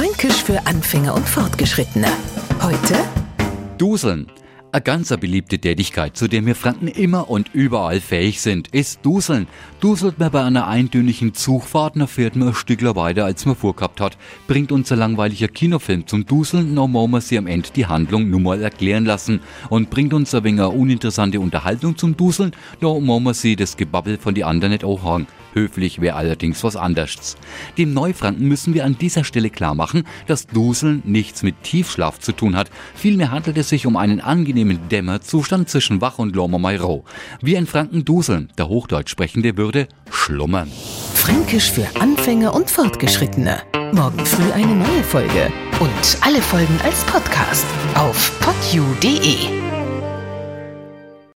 Fränkisch für Anfänger und Fortgeschrittene. Heute Duseln. Eine ganz beliebte Tätigkeit, zu der wir Franken immer und überall fähig sind, ist Duseln. Duselt man bei einer eintönigen Zugfahrt, dann fährt man ein Stückler weiter, als man vorgehabt hat. Bringt unser langweiliger Kinofilm zum Duseln, dann muss man sie am Ende die Handlung nur mal erklären lassen. Und bringt uns ein wenig eine uninteressante Unterhaltung zum Duseln, dann muss man sie das Gebabbel von die anderen nicht auch haben. Höflich wäre allerdings was anderes. Dem Neufranken müssen wir an dieser Stelle klar machen, dass Duseln nichts mit Tiefschlaf zu tun hat. Vielmehr handelt es sich um einen angenehmen Dämmerzustand zwischen Wach und Lormermeiro. Wie ein Franken duseln, der Hochdeutsch sprechende würde schlummern. Fränkisch für Anfänger und Fortgeschrittene. Morgen früh eine neue Folge. Und alle Folgen als Podcast auf podu.de.